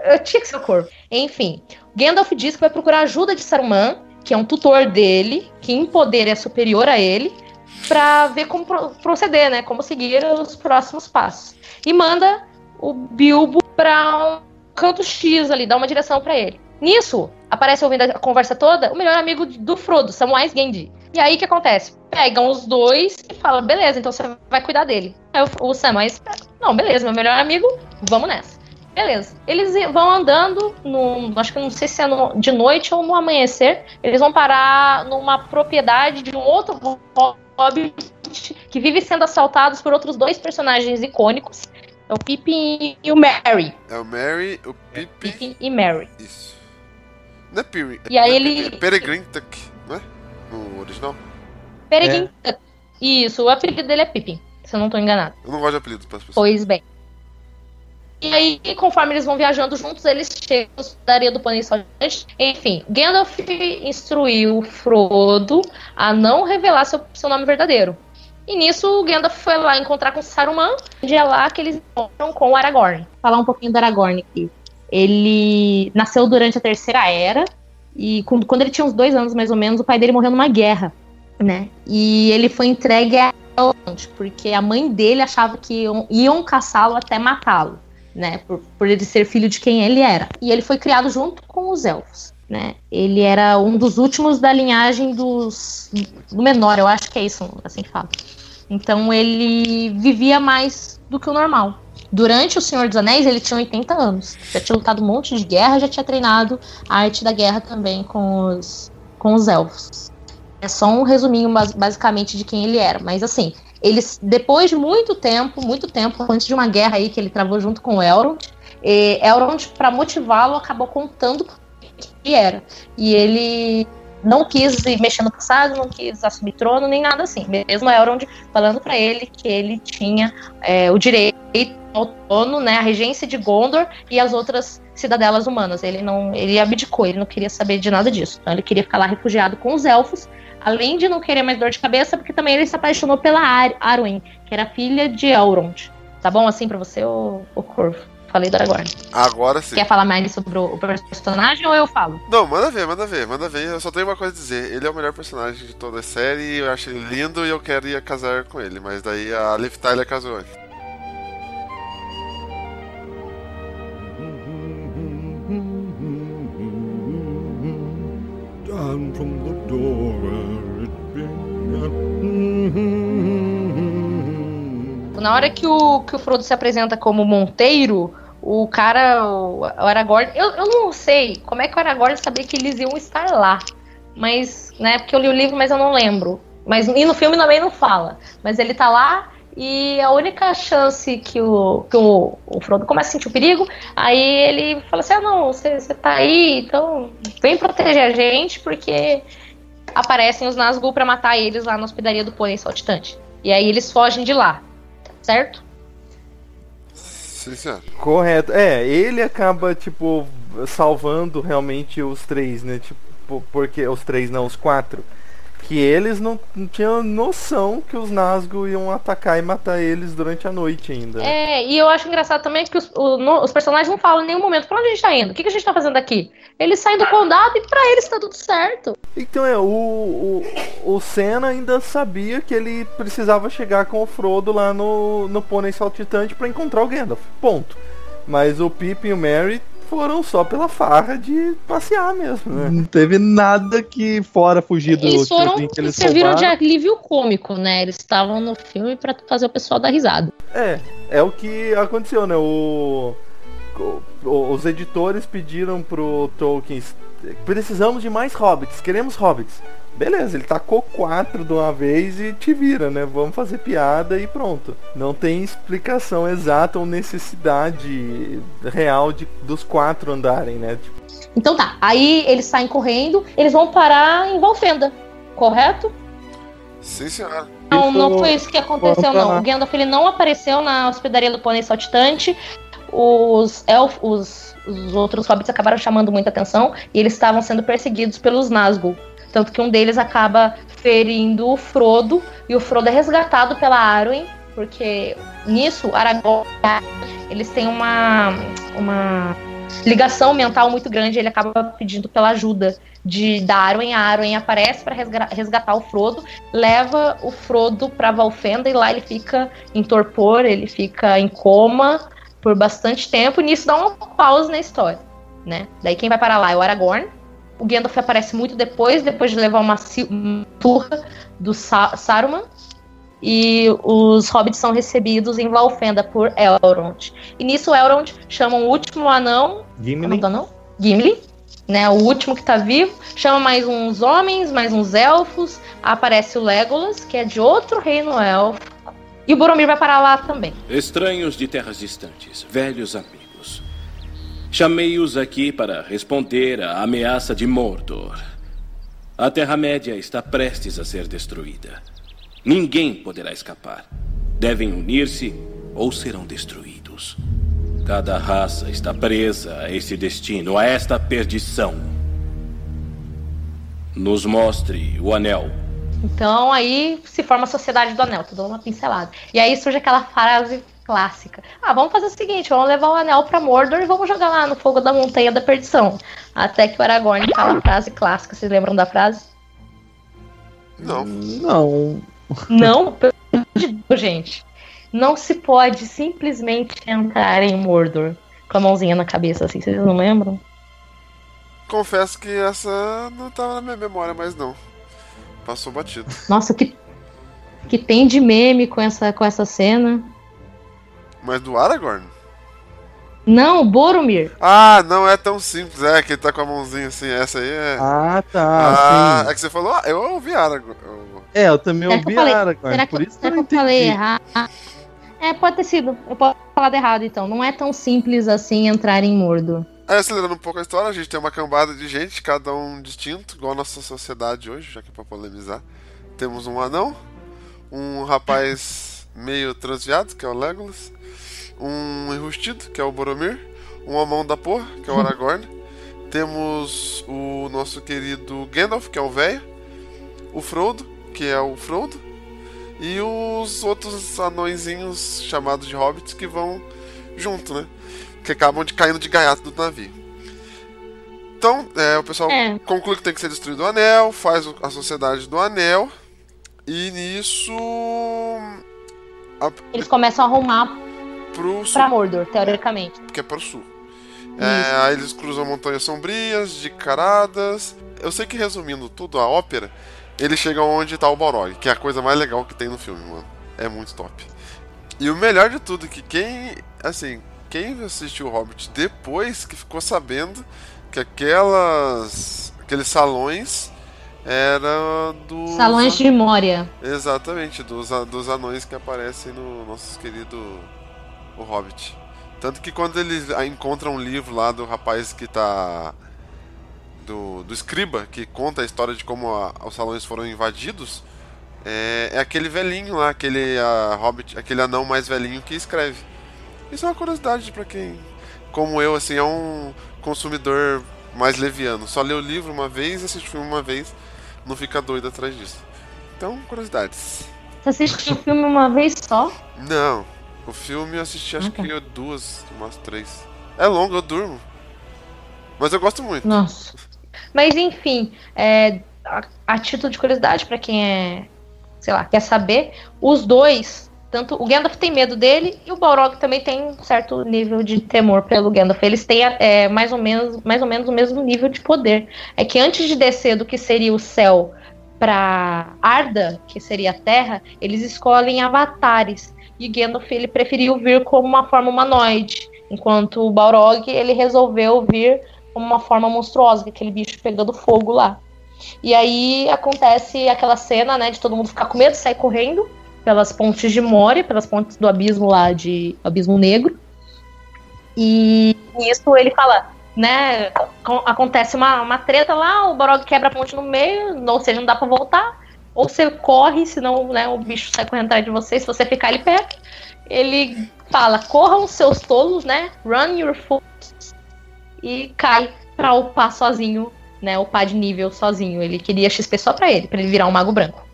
Eu tinha que ser o corvo. Enfim, Gandalf diz que vai procurar ajuda de Saruman, que é um tutor dele, que em poder é superior a ele, pra ver como pro- proceder, né? Como seguir os próximos passos. E manda o Bilbo pra um canto X ali, dá uma direção pra ele. Nisso, aparece ouvindo a conversa toda o melhor amigo do Frodo, Samwise Gamgee. E aí o que acontece? Pegam os dois e falam, beleza, então você vai cuidar dele. Aí o, Samwise, não, beleza, meu melhor amigo, vamos nessa. Beleza. Eles vão andando, num, acho que não sei se é no- de noite ou no amanhecer. Eles vão parar numa propriedade de um outro hobbit que vive sendo assaltados por outros dois personagens icônicos. É o Pippin e o Merry. É o Mary, o Pippin. Pippin e Merry. Isso. Não é Piri. E aí não é ele- É Peregrine Tuck, não é? No original. Peregrine. Isso, o apelido dele é Pippin, se eu não tô enganado. Eu não gosto de apelidos para as pessoas. Pois bem. E aí, conforme eles vão viajando juntos, eles chegam na daria do Pônei Saltante. Enfim, Gandalf instruiu Frodo a não revelar seu, seu nome verdadeiro. E nisso, o Gandalf foi lá encontrar com Saruman, e é lá que eles encontram com o Aragorn. Vou falar um pouquinho do Aragorn aqui. Ele nasceu durante a Terceira Era, e quando ele tinha uns dois anos, mais ou menos, o pai dele morreu numa guerra, né? E ele foi entregue a porque a mãe dele achava que iam, iam caçá-lo até matá-lo, né? Por, por ele ser filho de quem ele era. E ele foi criado junto com os elfos, né? Ele era um dos últimos da linhagem dos do menor, eu acho que é isso, assim que fala. Então ele vivia mais do que o normal. Durante o Senhor dos Anéis, ele tinha 80 anos. Já tinha lutado um monte de guerra, já tinha treinado a arte da guerra também com os, com os elfos. É só um resuminho bas- basicamente de quem ele era. Mas assim, eles, depois de muito tempo, muito tempo, antes de uma guerra aí que ele travou junto com o Elrond, e Elrond, para motivá-lo, acabou contando quem ele era. E ele não quis mexer no passado, não quis assumir trono, nem nada assim. Mesmo Elrond falando para ele que ele tinha é, o direito ao trono, né, a regência de Gondor e as outras cidadelas humanas. Ele não, ele abdicou, ele não queria saber de nada disso. Então ele queria ficar lá refugiado com os elfos, além de não querer mais dor de cabeça, porque também ele se apaixonou pela Ar Arwen, que era filha de Elrond. Tá bom assim pra você, ô, ô Corvo? Falei do Aragorn. Agora sim. Quer falar mais sobre o, personagem ou eu falo? Não, manda ver, manda ver, manda ver. Eu só tenho uma coisa a dizer. Ele é o melhor personagem de toda a série, eu acho ele lindo e eu queria casar com ele. Mas daí a Liv Tyler casou antes. Down from the door. Na hora que o, que o Frodo se apresenta como Monteiro, o cara, o, o Aragorn. Eu, eu não sei como é que o Aragorn sabia que eles iam estar lá. Mas, né, porque eu li o livro, mas eu não lembro. Mas e no filme também não fala. Mas ele tá lá e a única chance que o, que o, o Frodo começa a sentir o perigo, aí ele fala assim: ah, não, você você tá aí, então vem proteger a gente, porque aparecem os Nazgûl pra matar eles lá na hospedaria do Pônei Saltitante. E aí eles fogem de lá, certo? Sim, senhor. Correto. É, ele acaba, tipo, salvando realmente os três, né? Tipo, porque. Os três não, os quatro. Que eles não, não tinham noção que os Nazgûl iam atacar e matar eles durante a noite ainda. É, e eu acho engraçado também que os, o- no- os personagens não falam em nenhum momento pra onde a gente tá indo, o que, que a gente tá fazendo aqui. Eles saem do condado e pra eles tá tudo certo. Então é, o, o, o Senna ainda sabia que ele precisava chegar com o Frodo lá no, no Pônei Saltitante pra encontrar o Gandalf. Ponto. Mas o Pip e o Mary foram só pela farra de passear mesmo, né? Não teve nada que fora fugir do Eles foram que eles serviram de alívio cômico, né? Eles estavam no filme pra fazer o pessoal dar risada. É, é o que aconteceu, né? O, o- os editores pediram pro Tolkien: precisamos de mais hobbits, queremos hobbits. Beleza, ele tacou quatro de uma vez e te vira, né? Vamos fazer piada e pronto. Não tem explicação exata ou necessidade real de, dos quatro andarem, né? Tipo, Então tá, aí eles saem correndo, eles vão parar em Valfenda, correto? Sim, senhora. Não, não foi isso que aconteceu, não. O Gandalf ele não apareceu na hospedaria do Pônei Saltitante. Os elfos, os, os outros hobbits acabaram chamando muita atenção e eles estavam sendo perseguidos pelos Nazgûl. Tanto que um deles acaba ferindo o Frodo e o Frodo é resgatado pela Arwen, porque nisso Aragorn eles têm uma uma ligação mental muito grande, ele acaba pedindo pela ajuda de da Arwen, a Arwen aparece para resgatar o Frodo, leva o Frodo para Valfenda e lá ele fica em torpor, ele fica em coma por bastante tempo, e nisso dá uma pausa na história, né? Daí quem vai para lá é o Aragorn. O Gandalf aparece muito depois, depois de levar uma turra do Sa Saruman. E os hobbits são recebidos em Valfenda por Elrond. E nisso Elrond chama o último anão é Gimli. do anão? Gimli, né? O último que tá vivo. Chama mais uns homens, mais uns elfos. Aparece o Legolas, que é de outro reino elfo. E o Boromir vai parar lá também. Estranhos de terras distantes, velhos amigos. Chamei-os aqui para responder à ameaça de Mordor. A Terra-média está prestes a ser destruída. Ninguém poderá escapar. Devem unir-se ou serão destruídos. Cada raça está presa a esse destino, a esta perdição. Nos mostre o anel. Então aí se forma a Sociedade do Anel, tô dando uma pincelada. E aí surge aquela frase clássica. Ah, vamos fazer o seguinte, vamos levar o anel pra Mordor e vamos jogar lá no fogo da montanha da perdição. Até que o Aragorn fala a frase clássica, vocês lembram da frase? Não. Não. Não, pelo amor de Deus, gente. Não se pode simplesmente entrar em Mordor com a mãozinha na cabeça, assim, vocês não lembram? Confesso que essa não tava na minha memória mais não. Passou batido. Nossa, que, que tem de meme com essa, com essa cena? Mas do Aragorn? Não, Boromir. Ah, não é tão simples. É, que ele tá com a mãozinha assim. Essa aí é. Ah, tá. Ah, sim. é que você falou, ah, eu ouvi Aragorn. Eu- É, eu também Será que ouvi eu falei- Aragorn, Será que, por isso que será eu que não eu falei entendi. errado? É, pode ter sido. Eu posso ter falado errado, então. Não é tão simples assim entrar em Mordor. Aí, acelerando um pouco a história, a gente tem uma cambada de gente, cada um distinto, igual a nossa sociedade hoje, já que é pra polemizar. Temos um anão, um rapaz meio transviado, que é o Legolas, um enrustido, que é o Boromir, um homão da porra, que é o Aragorn. Temos o nosso querido Gandalf, que é o velho, o Frodo, que é o Frodo, e os outros anõezinhos chamados de hobbits que vão junto, né? Que acabam de caindo de gaiato do navio. Então, é, o pessoal É. conclui que tem que ser destruído o anel, faz a sociedade do anel, e nisso. a- Eles começam a arrumar pro sul, pra Mordor, teoricamente. que é pro sul. É, aí eles cruzam montanhas sombrias, de caradas. Eu sei que resumindo tudo a ópera, eles chegam onde tá o Balrog, que é a coisa mais legal que tem no filme, mano. É muito top. E o melhor de tudo é que quem, assim, quem assistiu o Hobbit depois que ficou sabendo que aquelas aqueles salões eram dos Salões de Moria. Exatamente, dos, a- dos anões que aparecem no nosso querido O Hobbit. Tanto que quando eles ah, encontram um livro lá do rapaz que tá. Do, do escriba, que conta a história de como a- os salões foram invadidos, é, é aquele velhinho lá, aquele ah, hobbit, aquele anão mais velhinho que escreve. Isso é uma curiosidade pra quem, como eu, assim, é um consumidor mais leviano. Só lê o livro uma vez, assiste o filme uma vez, não fica doido atrás disso. Então, curiosidades. Você assistiu o filme uma vez só? Não, o filme eu assisti acho tá. que duas, umas três. É longo, eu durmo. Mas eu gosto muito. Nossa. Mas enfim, é, a, a título de curiosidade, pra quem é, sei lá, quer saber, os dois Tanto o Gandalf tem medo dele e o Balrog também tem um certo nível de temor pelo Gandalf. Eles têm é, mais, ou menos, mais ou menos o mesmo nível de poder. É que antes de descer do que seria o céu para Arda, que seria a Terra, eles escolhem avatares. E Gandalf ele preferiu vir como uma forma humanoide, enquanto o Balrog ele resolveu vir como uma forma monstruosa, aquele bicho pegando fogo lá. E aí acontece aquela cena, né, de todo mundo ficar com medo, sair correndo pelas pontes de Moria, pelas pontes do abismo lá de Abismo Negro. E isso ele fala, né? Acontece uma, uma treta lá, o Borog quebra a ponte no meio, ou seja, não dá para voltar. Ou você corre, senão né, o bicho sai correndo atrás de você, se você ficar ali perto. Ele fala, corram seus tolos, né? Run your foot. E cai pra upar sozinho, né? Upar de nível sozinho. Ele queria XP só pra ele, pra ele virar um mago branco.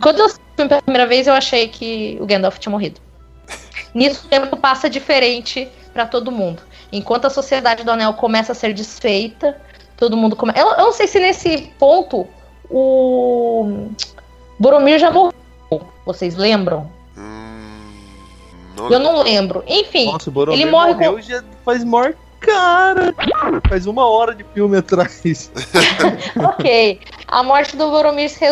Quando eu assisti pela primeira vez, eu achei que o Gandalf tinha morrido. [laughs] Nisso o tempo passa diferente para todo mundo. Enquanto a sociedade do Anel começa a ser desfeita, todo mundo começa. Eu, eu, não sei se nesse ponto o Boromir já morreu. Vocês lembram? Hum, não eu não lembro. Enfim, Nossa, o Boromir ele morre morreu com... já faz maior cara. Faz uma hora de filme atrás. [laughs] ok. A morte do Boromir se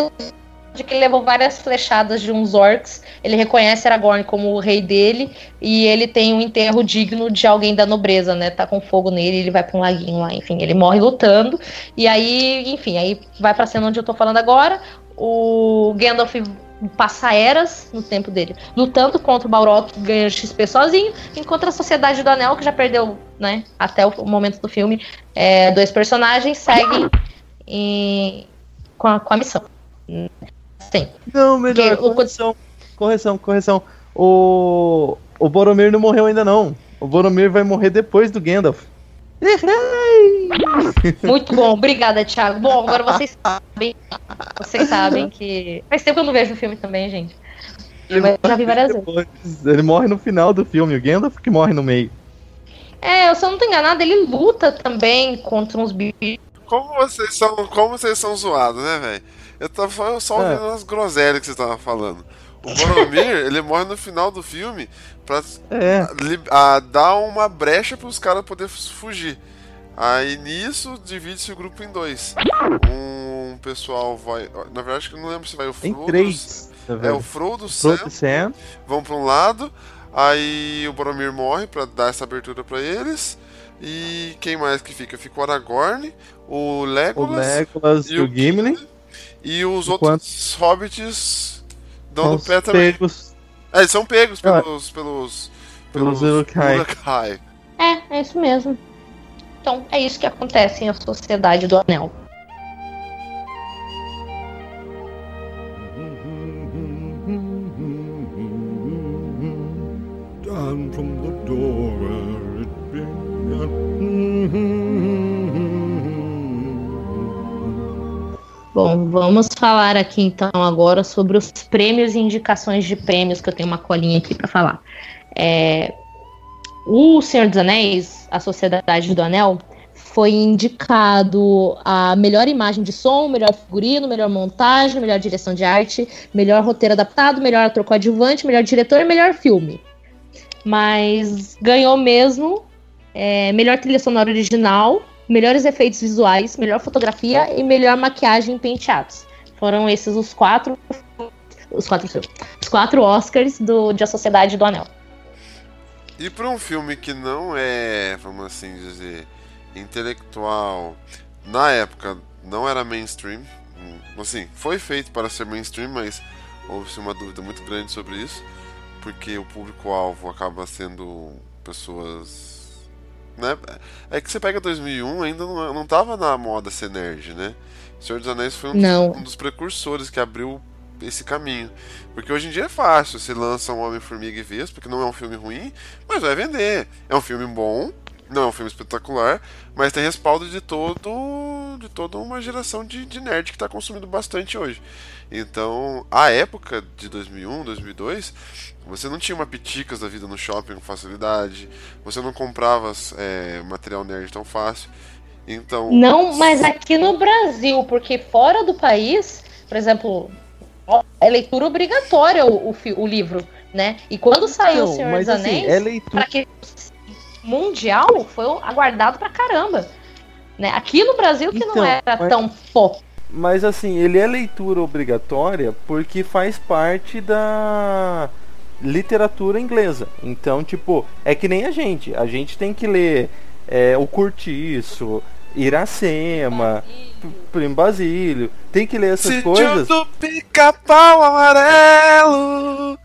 de que ele levou várias flechadas de uns orcs. Ele reconhece Aragorn como o rei dele e ele tem um enterro digno de alguém da nobreza, né? Tá com fogo nele, ele vai para um laguinho lá, enfim, ele morre lutando. E aí, enfim, aí vai para cena onde eu tô falando agora. O Gandalf passa eras no tempo dele, lutando contra o Balrog, que ganha XP sozinho, enquanto a Sociedade do Anel, que já perdeu, né, até o momento do filme, é, dois personagens, seguem em, com, a, com a missão. Sim. Não, melhor. Porque o- correção, correção, correção. O, o Boromir não morreu ainda não. O Boromir vai morrer depois do Gandalf. Errei! [laughs] Muito bom, obrigada, Thiago. Bom, agora vocês sabem. Vocês sabem que. Faz tempo que eu não vejo o filme também, gente. Mas eu já vi várias vezes. Depois, ele morre no final do filme, o Gandalf que morre no meio. É, se eu não tô enganada, ele luta também contra uns bichos. Como vocês são, como vocês são zoados, né, velho? Eu tava só É. ouvindo as groselhas que vocês estavam falando. O Boromir, [laughs] ele morre no final do filme pra É. li- a, dar uma brecha pros caras poderem fugir. Aí nisso divide-se o grupo em dois. Um pessoal vai. Na verdade, eu não lembro se vai o Frodo. três. na É o Frodo, o Sam, Frodo e Sam. vão pra um lado. Aí o Boromir morre pra dar essa abertura pra eles. E quem mais que fica? Fica o Aragorn, o O Legolas Legolas e o Gimli. E os Enquanto- outros hobbits dão no pé também. pegos É, eles são pegos Ah. pelos. pelos. pelos Uruk-hai. Uruk-hai. É, é isso mesmo. Então, é isso que acontece na Sociedade do Anel. Down from the door Bom, vamos falar aqui então agora sobre os prêmios e indicações de prêmios, que eu tenho uma colinha aqui para falar. É, o Senhor dos Anéis, a Sociedade do Anel, foi indicado a melhor imagem de som, melhor figurino, melhor montagem, melhor direção de arte, melhor roteiro adaptado, melhor ator coadjuvante, melhor diretor e melhor filme. Mas ganhou mesmo é, melhor trilha sonora original, melhores efeitos visuais, melhor fotografia e melhor maquiagem e penteados. Foram esses os quatro os quatro, os quatro Oscars do, de A Sociedade do Anel. E pra um filme que não é, vamos assim dizer, intelectual, na época não era mainstream, assim, foi feito para ser mainstream, mas houve uma dúvida muito grande sobre isso, porque o público-alvo acaba sendo pessoas. Né? É que você pega 2001, ainda não, não tava na moda ser nerd, né? Senhor dos Anéis foi um dos, um dos precursores que abriu esse caminho. Porque hoje em dia é fácil, você lança um Homem-Formiga e Vespa, porque não é um filme ruim, mas vai vender. É um filme bom, não é um filme espetacular, mas tem respaldo de todo de toda uma geração de, de nerd que está consumindo bastante hoje. Então, a época de 2001, 2002, você não tinha uma piticas da vida no shopping com facilidade, você não comprava é, material nerd tão fácil. Então, Não, mas aqui no Brasil, porque fora do país, por exemplo, é leitura obrigatória o, o, o livro né? E quando saiu Não, O Senhor mas, dos assim, Anéis, é leitura- pra que mundial foi aguardado pra caramba. Né? Aqui no Brasil que não Então, era mas- tão pop. Mas assim, ele é leitura obrigatória porque faz parte da literatura inglesa. Então, tipo, é que nem a gente. A gente tem que ler é, o Curtiço, Iracema, Primo Basílio. Tem que ler essas coisas do pica-pau amarelo.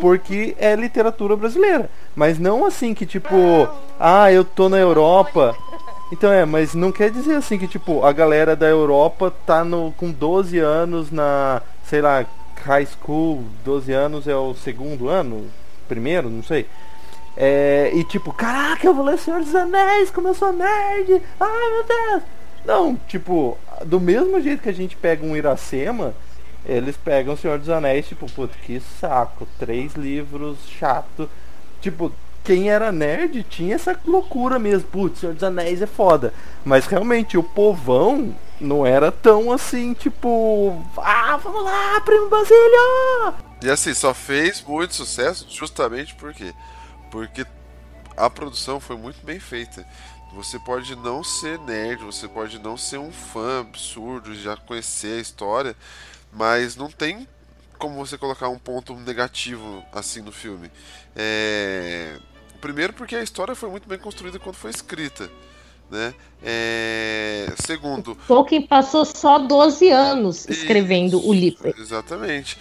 Porque é literatura brasileira. Mas não assim que, tipo, ah, eu tô na Europa. Então é, mas não quer dizer assim que, tipo, a galera da Europa tá no, com 12 anos na, sei lá, high school, 12 anos é o segundo ano? Primeiro, não sei. É, e tipo, caraca, eu vou ler Senhor dos Anéis, como eu sou nerd! Ai meu Deus! Não, tipo, do mesmo jeito que a gente pega um Iracema, eles pegam o Senhor dos Anéis, tipo, puta, que saco, três livros chato. Tipo, quem era nerd tinha essa loucura mesmo, putz, Senhor dos Anéis é foda. Mas realmente o povão não era tão assim, tipo, ah, vamos lá, primo Basílio! E assim, só fez muito sucesso justamente por quê? Porque a produção foi muito bem feita. Você pode não ser nerd, você pode não ser um fã absurdo, já conhecer a história, mas não tem como você colocar um ponto negativo assim no filme. É... Primeiro porque a história foi muito bem construída quando foi escrita. Né? É... Segundo, Tolkien passou só 12 anos escrevendo o livro. Exatamente.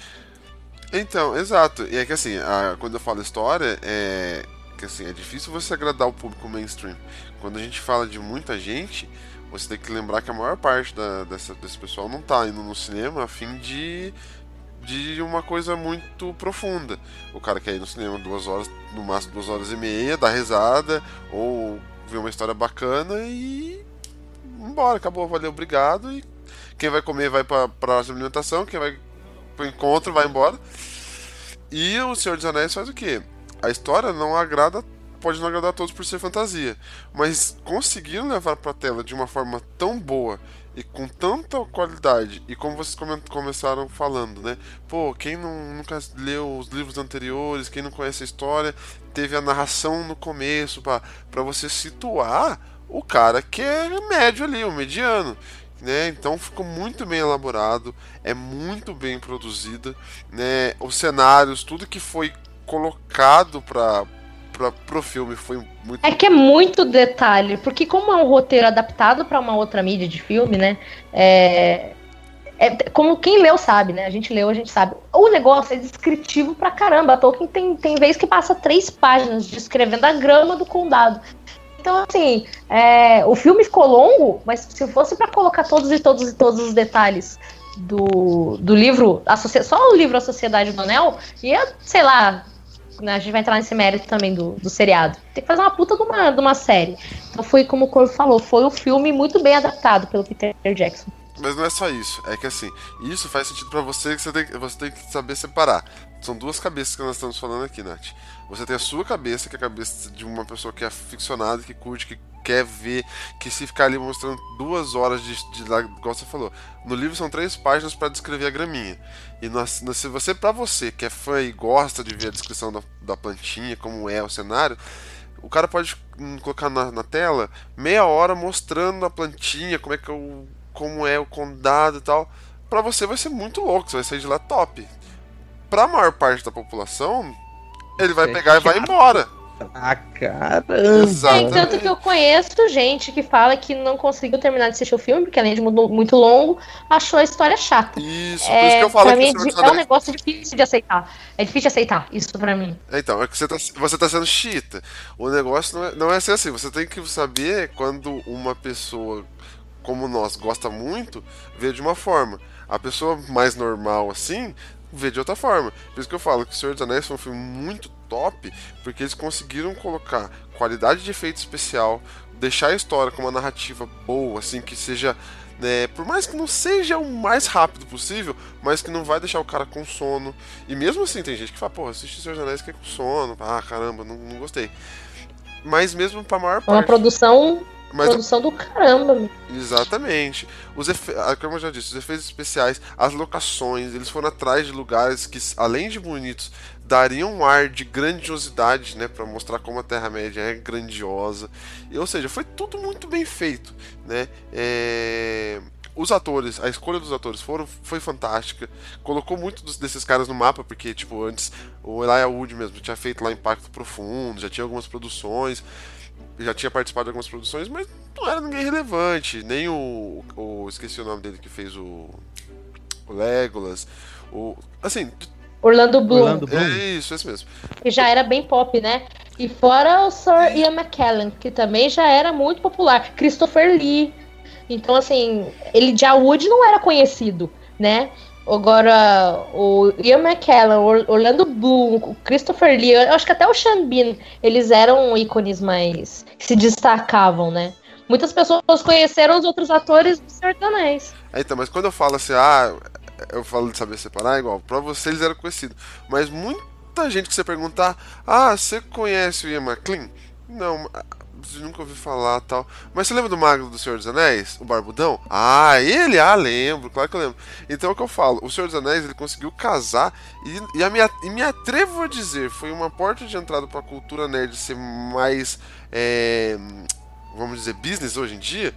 Então, exato. E é que assim, a- quando eu falo história, é que assim, é difícil você agradar o público mainstream. Quando a gente fala de muita gente, você tem que lembrar que a maior parte da- dessa, desse pessoal não tá indo no cinema a fim de de uma coisa muito profunda. O cara quer ir no cinema duas horas, no máximo duas horas e meia, dar risada, ou ver uma história bacana e embora, acabou, valeu, obrigado. E quem vai comer vai pra praça de alimentação, quem vai pro encontro vai embora. E o Senhor dos Anéis faz o quê? A história não agrada, pode não agradar a todos por ser fantasia, mas conseguiram levar pra tela de uma forma tão boa e com tanta qualidade, e como vocês começaram falando, né? Pô, quem não, nunca leu os livros anteriores, quem não conhece a história, teve a narração no começo pra você situar o cara que é médio ali, o mediano. Né? Então ficou muito bem elaborado, é muito bem produzida, né? Os cenários, tudo que foi colocado para pro filme foi muito É que é muito detalhe, porque como é um roteiro adaptado pra uma outra mídia de filme, né? É, é- como quem leu sabe, né? A gente leu, a gente sabe. O negócio é descritivo pra caramba. Tolkien tem, tem vez que passa três páginas descrevendo a grama do condado. Então, assim, é, o filme ficou longo, mas se fosse pra colocar todos e todos e todos os detalhes do, do livro, a só o livro A Sociedade do Anel, ia, sei lá, a gente vai entrar nesse mérito também do, do seriado. Tem que fazer uma puta de uma, de uma série. Então foi como o Corvo falou, foi um filme muito bem adaptado pelo Peter Jackson. Mas não é só isso, é que assim, isso faz sentido pra você que você tem, você tem que saber separar. São duas cabeças que nós estamos falando aqui, Nath. Você tem a sua cabeça, que é a cabeça de uma pessoa que é aficionada, que curte, que quer ver, que se ficar ali mostrando duas horas de, de lá, igual você falou. No livro são três páginas pra descrever a graminha. E se você, pra você que é fã e gosta de ver a descrição da, da plantinha, como é o cenário, o cara pode hum, colocar na, na tela meia hora mostrando a plantinha, como é que é o, como é o condado e tal. Pra você vai ser muito louco, você vai sair de lá top. Pra maior parte da população, ele vai É pegar e vai chato. embora. Ah, caramba. É, tanto que eu conheço gente que fala que não conseguiu terminar de assistir o filme, porque além de mu- muito longo, achou a história chata. Isso, por É, isso que eu falo pra que mim o Senhor dos é um negócio difícil de aceitar. É difícil de aceitar isso pra mim. É, Então, é que você tá, você tá sendo chita. O negócio não é, não é ser assim. Você tem que saber quando uma pessoa como nós gosta muito, vê de uma forma. A pessoa mais normal assim, vê de outra forma. Por isso que eu falo que O Senhor dos Anéis foi um filme muito top, porque eles conseguiram colocar qualidade de efeito especial, deixar a história com uma narrativa boa, assim, que seja. né, por mais que não seja o mais rápido possível, mas que não vai deixar o cara com sono. E mesmo assim, tem gente que fala, pô, assiste O Senhor dos Anéis que é com sono. Ah, caramba, não, não gostei. Mas mesmo pra maior É uma parte. produção Mas Produção do caramba. Exatamente. Os efe... ah, Como eu já disse, os efeitos especiais, as locações, eles foram atrás de lugares que, além de bonitos, dariam um ar de grandiosidade, né, para mostrar como a Terra-média é grandiosa. E, ou seja, foi tudo muito bem feito, né? É, Os atores, a escolha dos atores foram, foi fantástica. Colocou muito dos- desses caras no mapa, porque, tipo, antes o Elijah Wood mesmo tinha feito lá Impacto Profundo, já tinha algumas produções, já tinha participado de algumas produções, mas não era ninguém relevante. Nem o. o esqueci o nome dele que fez o. O Legolas. O. Assim, Orlando Bloom, Orlando Bloom. é isso, esse mesmo. que já era bem pop, né? E fora o Sir Ian McKellen, que também já era muito popular. Christopher Lee. Então, assim, ele já Wood não era conhecido, né? Agora, o Ian McKellen, o Orlando Bloom, o Christopher Lee, eu acho que até o Sean Bean, eles eram ícones mais que se destacavam, né? Muitas pessoas conheceram os outros atores do Senhor dos Anéis. É, então, mas quando eu falo assim, ah, eu falo de saber separar, igual, pra você eles eram conhecidos. Mas muita gente que você perguntar, ah, você conhece o Ian McLean? Não, nunca ouviu falar tal. Mas você lembra do Mago do Senhor dos Anéis? O Barbudão? Ah, ele? Ah, lembro, claro que eu lembro. Então é o que eu falo, o Senhor dos Anéis ele conseguiu casar e, e, a minha, e me atrevo a dizer, foi uma porta de entrada pra cultura nerd ser mais, é, vamos dizer, business hoje em dia.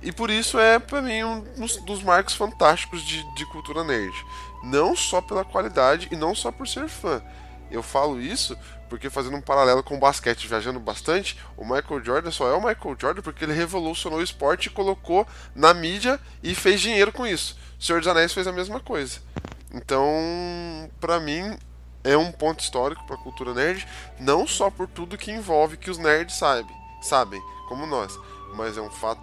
E por isso é, pra mim, um dos- marcos fantásticos de, de cultura nerd. Não só pela qualidade e não só por ser fã. Eu falo isso porque, fazendo um paralelo com o basquete, viajando bastante, o Michael Jordan só é o Michael Jordan porque ele revolucionou o esporte e colocou na mídia e fez dinheiro com isso. O Senhor dos Anéis fez a mesma coisa. Então, pra mim, é um ponto histórico pra cultura nerd, não só por tudo que envolve que os nerds sabem, sabem, como nós, mas é um fato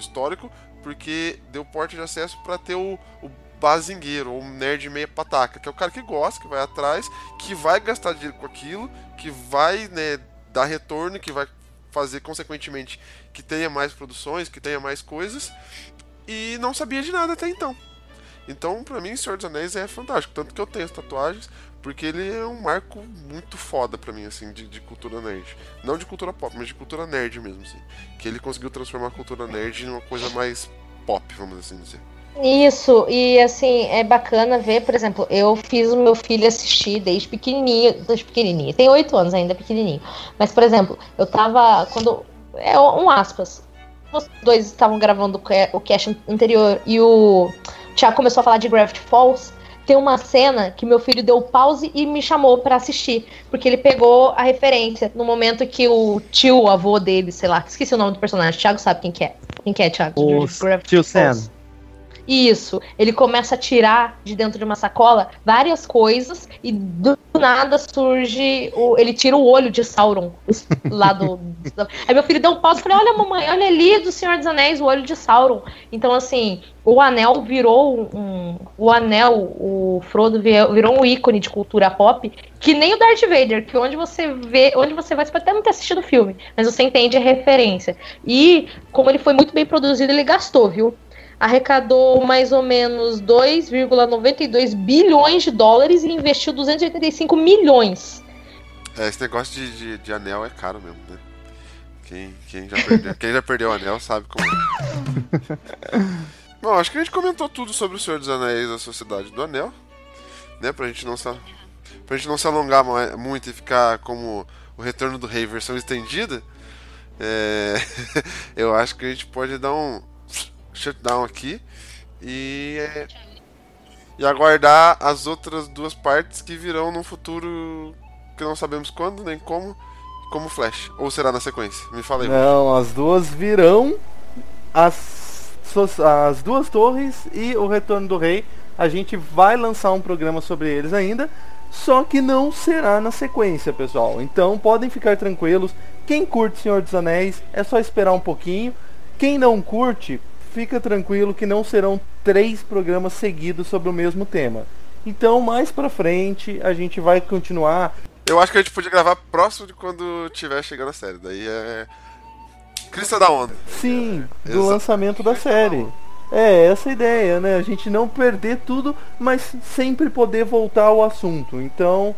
histórico porque deu porte de acesso para ter o, o bazingueiro, ou nerd meia pataca, que é o cara que gosta, que vai atrás, que vai gastar dinheiro com aquilo, que vai né, dar retorno, que vai fazer consequentemente que tenha mais produções, que tenha mais coisas, e não sabia de nada até então. Então, pra mim, Senhor dos Anéis é fantástico, tanto que eu tenho as tatuagens, porque ele é um marco muito foda pra mim, assim, de, de cultura nerd. Não de cultura pop, mas de cultura nerd mesmo, assim. Que ele conseguiu transformar a cultura nerd em uma coisa mais pop, vamos assim dizer. Isso, e assim, é bacana ver, por exemplo, eu fiz o meu filho assistir desde pequenininho, desde pequenininho, tem oito anos ainda, pequenininho. Mas, por exemplo, eu tava, quando, é um aspas, os dois estavam gravando o ca- o cast anterior e o Thiago começou a falar de Gravity Falls, tem uma cena que meu filho deu pause e me chamou pra assistir, porque ele pegou a referência no momento que o tio, o avô dele, sei lá, esqueci o nome do personagem, Thiago sabe quem que é. Quem que é, Thiago? O tio. Sam. Isso. Ele começa a tirar de dentro de uma sacola várias coisas e do nada surge. O, ele tira o olho de Sauron [laughs] lá do. Aí meu filho deu um pause e falei: Olha, mamãe, olha ali do Senhor dos Anéis, o olho de Sauron. Então, assim, o anel virou um. O anel, o Frodo vi- virou um ícone de cultura pop que nem o Darth Vader, que onde você vê, onde você vai, você pode até não ter assistido o filme, mas você entende a referência. E como ele foi muito bem produzido, ele gastou, viu? Arrecadou mais ou menos 2,92 bilhões de dólares e investiu 285 milhões. É, esse negócio de, de, de anel é caro mesmo, né? Quem, quem, já perdeu, quem já perdeu o anel sabe como é. [laughs] Bom, acho que a gente comentou tudo sobre o Senhor dos Anéis e a Sociedade do Anel, né? Pra gente não se, pra gente não se alongar mai- muito e ficar como o Retorno do Rei versão estendida. é, [laughs] eu acho que a gente pode dar um shutdown aqui e, e aguardar as outras duas partes que virão no futuro que não sabemos quando nem como, como Flash. Ou será na sequência? Me fala aí. Não, as duas virão as, as duas torres e o retorno do rei. A gente vai lançar um programa sobre eles ainda, só que não será na sequência, pessoal. Então podem ficar tranquilos. Quem curte Senhor dos Anéis é só esperar um pouquinho. Quem não curte, fica tranquilo que não serão três programas seguidos sobre o mesmo tema. Então mais pra frente a gente vai continuar Eu acho que a gente podia gravar próximo de quando tiver chegando a série. Daí é. Crista da Onda. Sim, do Exato. lançamento da série. É, essa a ideia, né? A gente não perder tudo, mas sempre poder voltar ao assunto. Então,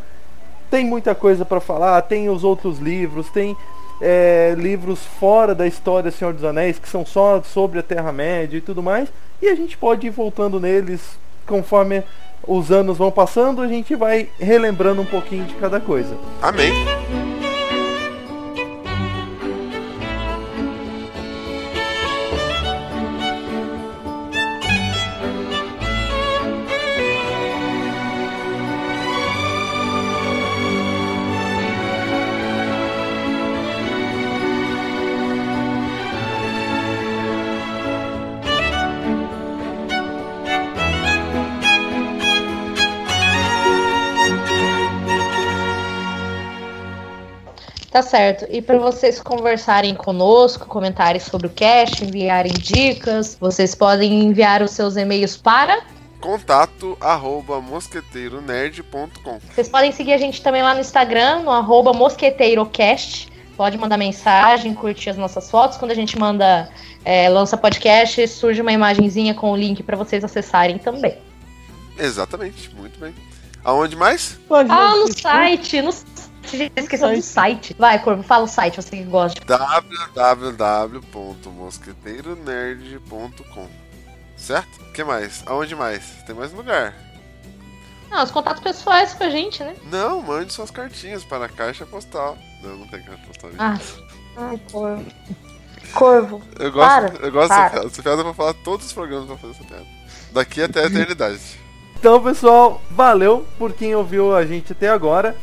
tem muita coisa pra falar, tem os outros livros, tem é, livros fora da história Senhor dos Anéis, que são só sobre a Terra-média e tudo mais, e a gente pode ir voltando neles conforme os anos vão passando, a gente vai relembrando um pouquinho de cada coisa. Amém. Tá certo. E para vocês conversarem conosco, comentários sobre o cast, enviarem dicas, vocês podem enviar os seus e-mails para. Contato arroba mosqueteironerd.com. Vocês podem seguir a gente também lá no Instagram, no arroba mosqueteirocast. Pode mandar mensagem, curtir as nossas fotos. Quando a gente manda, é, lança podcast, surge uma imagenzinha com o link para vocês acessarem também. Exatamente, muito bem. Aonde mais? Pode Ah, no assistir. site, no esqueceu do site. Vai, Corvo, fala o site, você que gosta. www.mosqueteironerd.com Certo? O que mais? Aonde mais? Tem mais um lugar. Não, os contatos pessoais com a gente, né? Não, mande suas cartinhas para a caixa postal. Não, não tem caixa postal. gente. Ah. Ai, Corvo. Corvo. eu gosto, para, eu gosto para. dessa piada. Essa piada eu vou falar todos os programas pra fazer essa piada. Daqui até a eternidade. Então, pessoal, valeu por quem ouviu a gente até agora.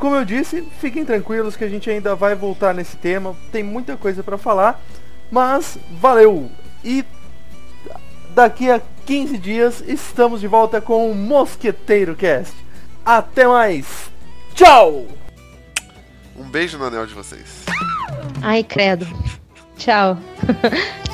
Como eu disse, fiquem tranquilos que a gente ainda vai voltar nesse tema. Tem muita coisa pra falar, mas valeu. E daqui a 15 dias estamos de volta com o Mosqueteiro Cast. Até mais. Tchau. Um beijo no anel de vocês. Ai, credo. Tchau. [laughs]